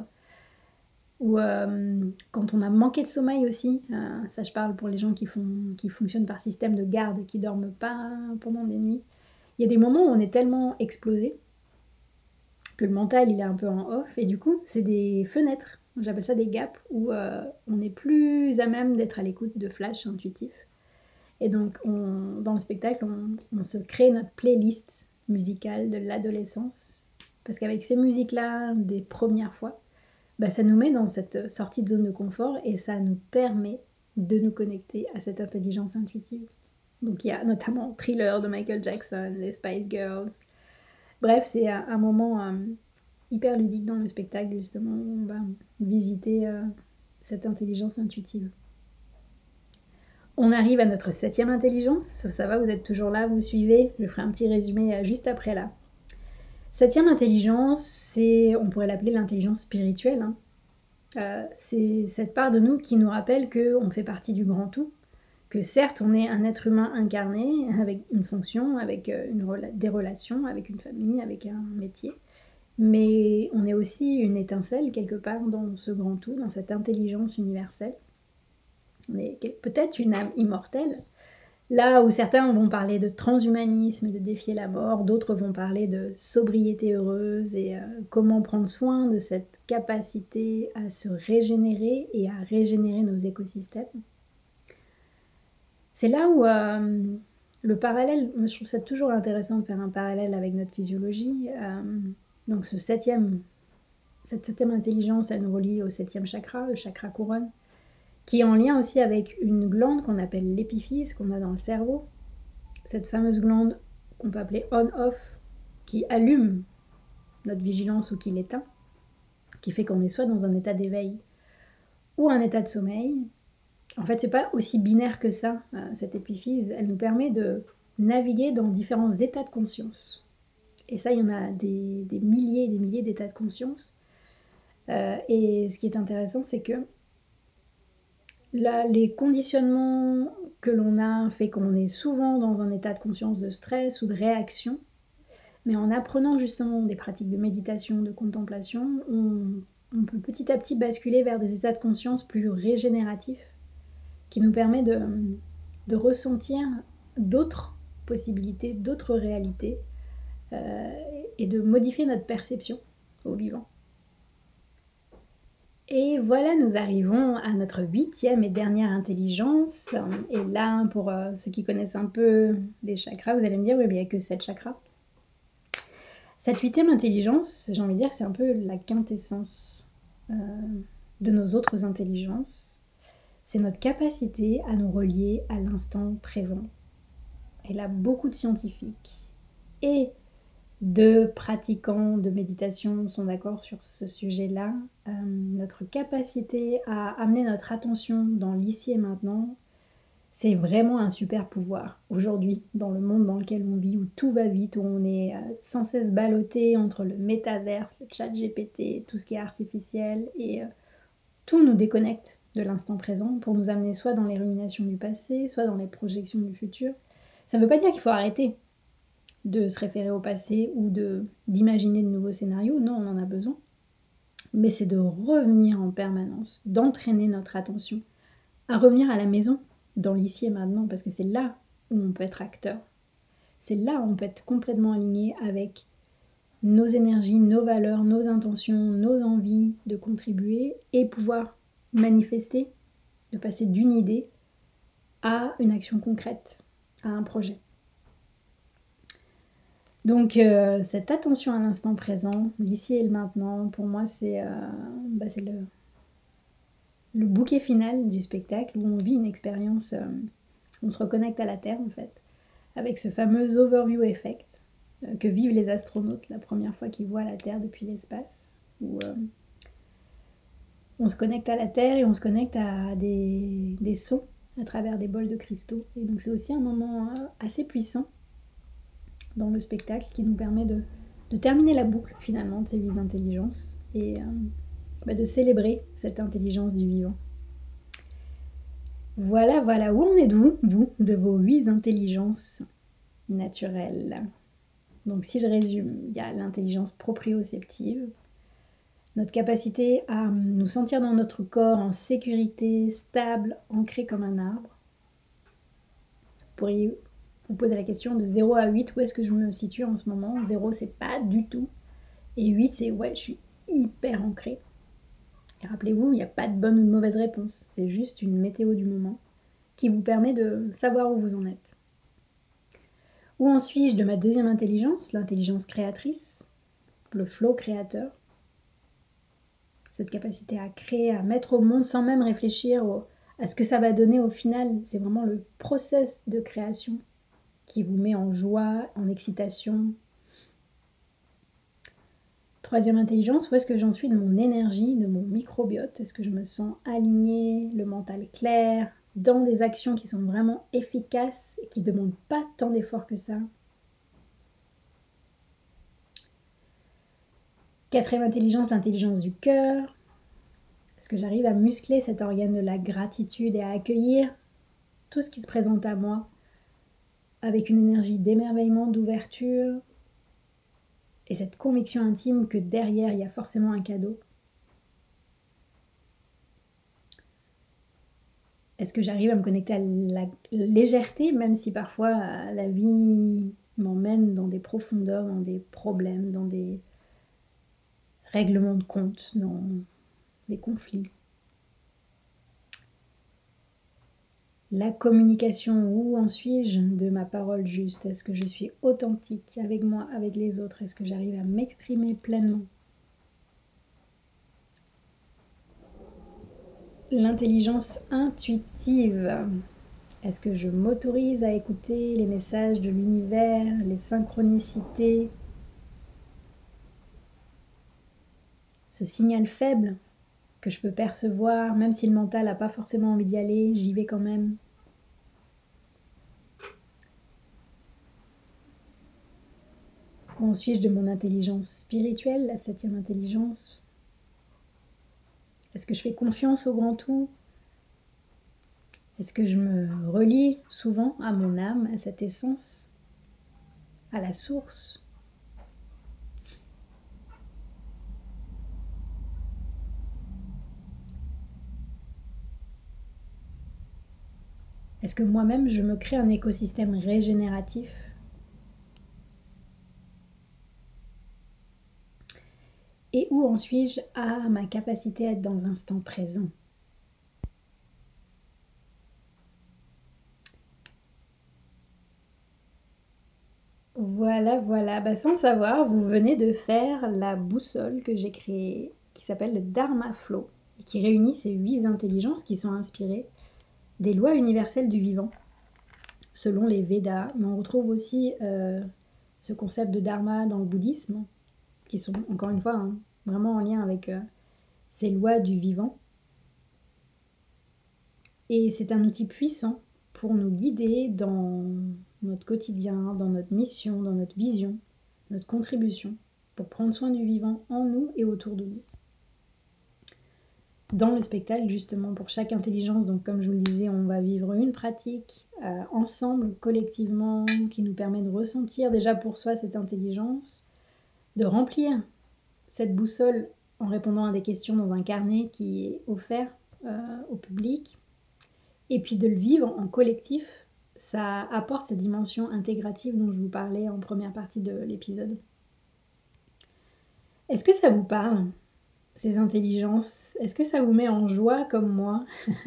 ou euh, quand on a manqué de sommeil aussi. Euh, ça, je parle pour les gens qui, font, qui fonctionnent par système de garde, qui dorment pas pendant des nuits. Il y a des moments où on est tellement explosé que le mental il est un peu en off et du coup c'est des fenêtres J'appelle ça des gaps où euh, on est plus à même d'être à l'écoute de flash intuitif. Et donc, dans le spectacle, on, se crée notre playlist musicale de l'adolescence. Parce qu'avec ces musiques-là, des premières fois, bah, ça nous met dans cette sortie de zone de confort et ça nous permet de nous connecter à cette intelligence intuitive. Donc il y a notamment Thriller de Michael Jackson, les Spice Girls. Bref, c'est un, moment euh, hyper ludique dans le spectacle, justement, on va visiter euh, cette intelligence intuitive. On arrive à notre septième intelligence. Ça va, vous êtes toujours là, vous suivez Je ferai un petit résumé euh, juste après là. Septième intelligence, c'est, on pourrait l'appeler l'intelligence spirituelle. Hein. Euh, c'est cette part de nous qui nous rappelle qu'on fait partie du grand tout, que certes on est un être humain incarné avec une fonction, avec des relations, avec une famille, avec un métier, mais on est aussi une étincelle quelque part dans ce grand tout, dans cette intelligence universelle. On est peut-être une âme immortelle. Là où certains vont parler de transhumanisme et de défier la mort, d'autres vont parler de sobriété heureuse et euh, comment prendre soin de cette capacité à se régénérer et à régénérer nos écosystèmes. C'est là où euh, le parallèle, je trouve ça toujours intéressant de faire un parallèle avec notre physiologie. Euh, donc ce septième, cette septième intelligence, elle nous relie au septième chakra, le chakra couronne, qui est en lien aussi avec une glande qu'on appelle l'épiphyse, qu'on a dans le cerveau. Cette fameuse glande qu'on peut appeler on-off, qui allume notre vigilance ou qui l'éteint, qui fait qu'on est soit dans un état d'éveil ou un état de sommeil. En fait, c'est pas aussi binaire que ça, euh, cette épiphyse. Elle nous permet de naviguer dans différents états de conscience. Et ça, il y en a des, milliers et des milliers d'états de conscience. Euh, et ce qui est intéressant, c'est que les conditionnements que l'on a fait qu'on est souvent dans un état de conscience de stress ou de réaction. Mais en apprenant justement des pratiques de méditation, de contemplation, on, peut petit à petit basculer vers des états de conscience plus régénératifs qui nous permet de ressentir d'autres possibilités, d'autres réalités et de modifier notre perception au vivant. Et voilà, nous arrivons à notre huitième et dernière intelligence. Et là, pour euh, ceux qui connaissent un peu les chakras, vous allez me dire, oui, il n'y a que sept chakras. Cette huitième intelligence, j'ai envie de dire, c'est un peu la quintessence euh, de nos autres intelligences. C'est notre capacité à nous relier à l'instant présent. Et là, beaucoup de scientifiques et deux pratiquants de méditation sont d'accord sur ce sujet-là. Euh, notre capacité à amener notre attention dans l'ici et maintenant, c'est vraiment un super pouvoir aujourd'hui dans le monde dans lequel on vit, où tout va vite, où on est euh, sans cesse ballotté entre le métaverse, le chat GPT, tout ce qui est artificiel, et euh, tout nous déconnecte de l'instant présent pour nous amener soit dans les ruminations du passé, soit dans les projections du futur. Ça ne veut pas dire qu'il faut arrêter de se référer au passé ou de d'imaginer de nouveaux scénarios. Non, on en a besoin. Mais c'est de revenir en permanence, d'entraîner notre attention à revenir à la maison, dans l'ici et maintenant, parce que c'est là où on peut être acteur. C'est là où on peut être complètement aligné avec nos énergies, nos valeurs, nos intentions, nos envies de contribuer et pouvoir manifester, de passer d'une idée à une action concrète, à un projet. Donc euh, cette attention à l'instant présent, l'ici et le maintenant, pour moi c'est euh, bah, le, le, bouquet final du spectacle où on vit une expérience, euh, on se reconnecte à la Terre en fait, avec ce fameux overview effect que vivent les astronautes la première fois qu'ils voient la Terre depuis l'espace, où on se connecte à la Terre et on se connecte à des, des sons à travers des bols de cristaux. Et donc c'est aussi un moment assez puissant dans le spectacle qui nous permet de, terminer la boucle finalement de ces huit intelligences et euh, bah, de célébrer cette intelligence du vivant. Voilà, voilà, où en êtes-vous, vous, de vos huit intelligences naturelles? Donc si je résume, il y a l'intelligence proprioceptive, notre capacité à nous sentir dans notre corps en sécurité, stable, ancré comme un arbre. Vous pourriez vous poser la question de 0 à 8, où est-ce que je me situe en ce moment? 0, c'est pas du tout. Et 8, c'est ouais, je suis hyper ancré. Et rappelez-vous, il n'y a pas de bonne ou de mauvaise réponse. C'est juste une météo du moment qui vous permet de savoir où vous en êtes. Où en suis-je de ma deuxième intelligence, l'intelligence créatrice, le flow créateur? Cette capacité à créer, à mettre au monde sans même réfléchir à ce que ça va donner au final. C'est vraiment le process de création qui vous met en joie, en excitation. Troisième intelligence, où est-ce que j'en suis de mon énergie, de mon microbiote? Est-ce que je me sens alignée, le mental clair, dans des actions qui sont vraiment efficaces et qui ne demandent pas tant d'efforts que ça? Quatrième intelligence, l'intelligence du cœur. Est-ce que j'arrive à muscler cet organe de la gratitude et à accueillir tout ce qui se présente à moi? Avec une énergie d'émerveillement, d'ouverture, et cette conviction intime que derrière, il y a forcément un cadeau. Est-ce que j'arrive à me connecter à la légèreté, même si parfois euh, la vie m'emmène dans des profondeurs, dans des problèmes, dans des règlements de compte, dans des conflits? La communication, où en suis-je de ma parole juste? Est-ce que je suis authentique avec moi, avec les autres? Est-ce que j'arrive à m'exprimer pleinement? L'intelligence intuitive. Est-ce que je m'autorise à écouter les messages de l'univers, les synchronicités? Ce signal faible que je peux percevoir, même si le mental n'a pas forcément envie d'y aller, j'y vais quand même. Où suis-je de mon intelligence spirituelle, la septième intelligence? Est-ce que je fais confiance au grand tout? Est-ce que je me relie souvent à mon âme, à cette essence, à la source? Est-ce que moi-même je me crée un écosystème régénératif? Et où en suis-je à ma capacité à être dans l'instant présent? Voilà, voilà. Bah, sans savoir, vous venez de faire la boussole que j'ai créée, qui s'appelle le Dharma Flow, et qui réunit ces huit intelligences qui sont inspirées des lois universelles du vivant, selon les Védas. Mais on retrouve aussi euh, ce concept de Dharma dans le bouddhisme, qui sont encore une fois hein, vraiment en lien avec euh, ces lois du vivant. Et c'est un outil puissant pour nous guider dans notre quotidien, dans notre mission, dans notre vision, notre contribution, pour prendre soin du vivant en nous et autour de nous. Dans le spectacle, justement, pour chaque intelligence, donc comme je vous le disais, on va vivre une pratique euh, ensemble, collectivement, qui nous permet de ressentir déjà pour soi cette intelligence, de remplir cette boussole en répondant à des questions dans un carnet qui est offert euh, au public, et puis de le vivre en collectif, ça apporte cette dimension intégrative dont je vous parlais en première partie de l'épisode. Est-ce que ça vous parle, ces intelligences? Est-ce que ça vous met en joie comme moi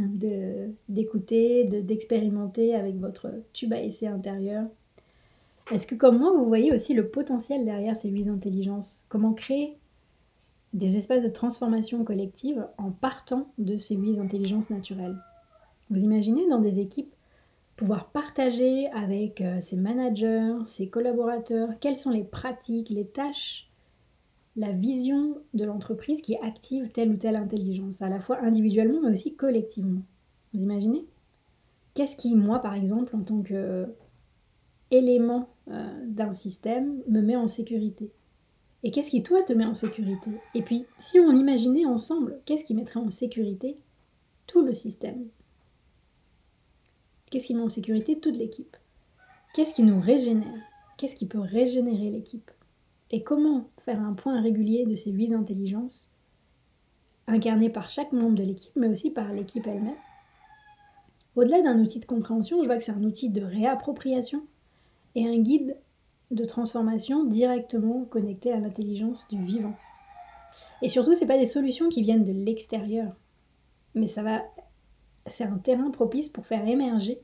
d'écouter, d'expérimenter avec votre tube à essai intérieur? Est-ce que comme moi, vous voyez aussi le potentiel derrière ces huit intelligences? Comment créer des espaces de transformation collective en partant de ces huit intelligences naturelles? Vous imaginez dans des équipes pouvoir partager avec euh, ses managers, ses collaborateurs, quelles sont les pratiques, les tâches, la vision de l'entreprise qui active telle ou telle intelligence, à la fois individuellement mais aussi collectivement. Vous imaginez? Qu'est-ce qui, moi par exemple, en tant que élément euh, d'un système me met en sécurité. Et qu'est-ce qui, toi, te met en sécurité? Et puis, si on imaginait ensemble, qu'est-ce qui mettrait en sécurité tout le système? Qu'est-ce qui met en sécurité toute l'équipe? Qu'est-ce qui nous régénère? Qu'est-ce qui peut régénérer l'équipe? Et comment faire un point régulier de ces huit intelligences, incarnées par chaque membre de l'équipe, mais aussi par l'équipe elle-même? Au-delà d'un outil de compréhension, je vois que c'est un outil de réappropriation et un guide de transformation directement connecté à l'intelligence du vivant. Et surtout, ce pas des solutions qui viennent de l'extérieur, mais ça va, c'est un terrain propice pour faire émerger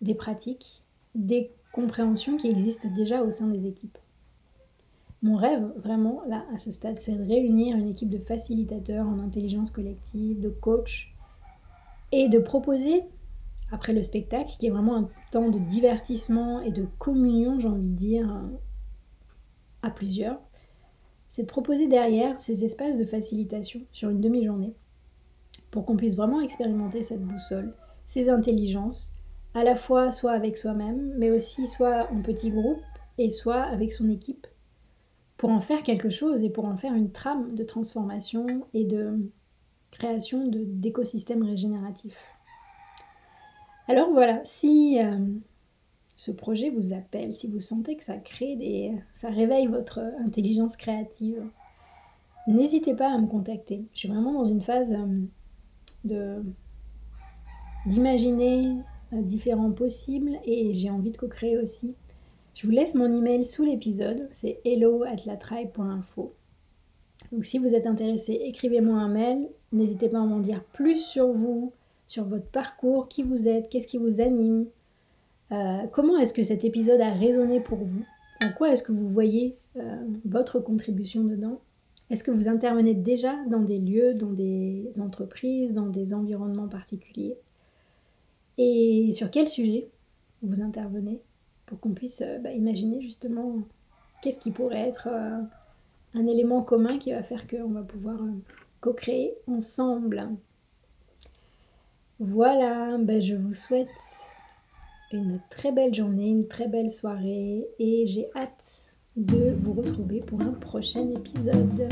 des pratiques, des compréhensions qui existent déjà au sein des équipes. Mon rêve, vraiment, là, à ce stade, c'est de réunir une équipe de facilitateurs en intelligence collective, de coachs, et de proposer, après le spectacle, qui est vraiment un temps de divertissement et de communion, j'ai envie de dire, à plusieurs, c'est de proposer derrière ces espaces de facilitation sur une demi-journée pour qu'on puisse vraiment expérimenter cette boussole, ces intelligences, à la fois soit avec soi-même, mais aussi soit en petit groupe et soit avec son équipe, pour en faire quelque chose et pour en faire une trame de transformation et de création d'écosystèmes régénératifs. Alors voilà, si euh, ce projet vous appelle, si vous sentez que ça crée des. ça réveille votre intelligence créative, n'hésitez pas à me contacter. Je suis vraiment dans une phase euh, de d'imaginer euh, différents possibles et j'ai envie de co-créer aussi. Je vous laisse mon email sous l'épisode, c'est hello@latribe.info. Donc si vous êtes intéressé, écrivez-moi un mail, n'hésitez pas à m'en dire plus sur vous, sur votre parcours, qui vous êtes, qu'est-ce qui vous anime, euh, comment est-ce que cet épisode a résonné pour vous En quoi est-ce que vous voyez euh, votre contribution dedans Est-ce que vous intervenez déjà dans des lieux, dans des entreprises, dans des environnements particuliers Et sur quel sujet vous intervenez pour qu'on puisse euh, bah, imaginer justement qu'est-ce qui pourrait être un élément commun qui va faire qu'on va pouvoir co-créer ensemble. Voilà, bah, je vous souhaite une très belle journée, une très belle soirée et j'ai hâte de vous retrouver pour un prochain épisode.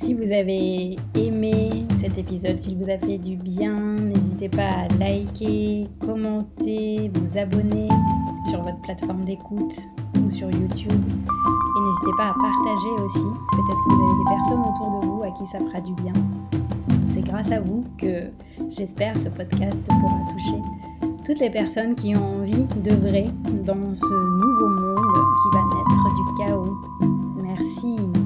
Si vous avez aimé cet épisode, s'il vous a fait du bien, n'hésitez pas à liker, commenter, vous abonner sur votre plateforme d'écoute ou sur YouTube. Et n'hésitez pas à partager aussi. Peut-être que vous avez des personnes autour de vous à qui ça fera du bien. Grâce à vous que j'espère ce podcast pourra toucher toutes les personnes qui ont envie d'œuvrer dans ce nouveau monde qui va naître du chaos. Merci.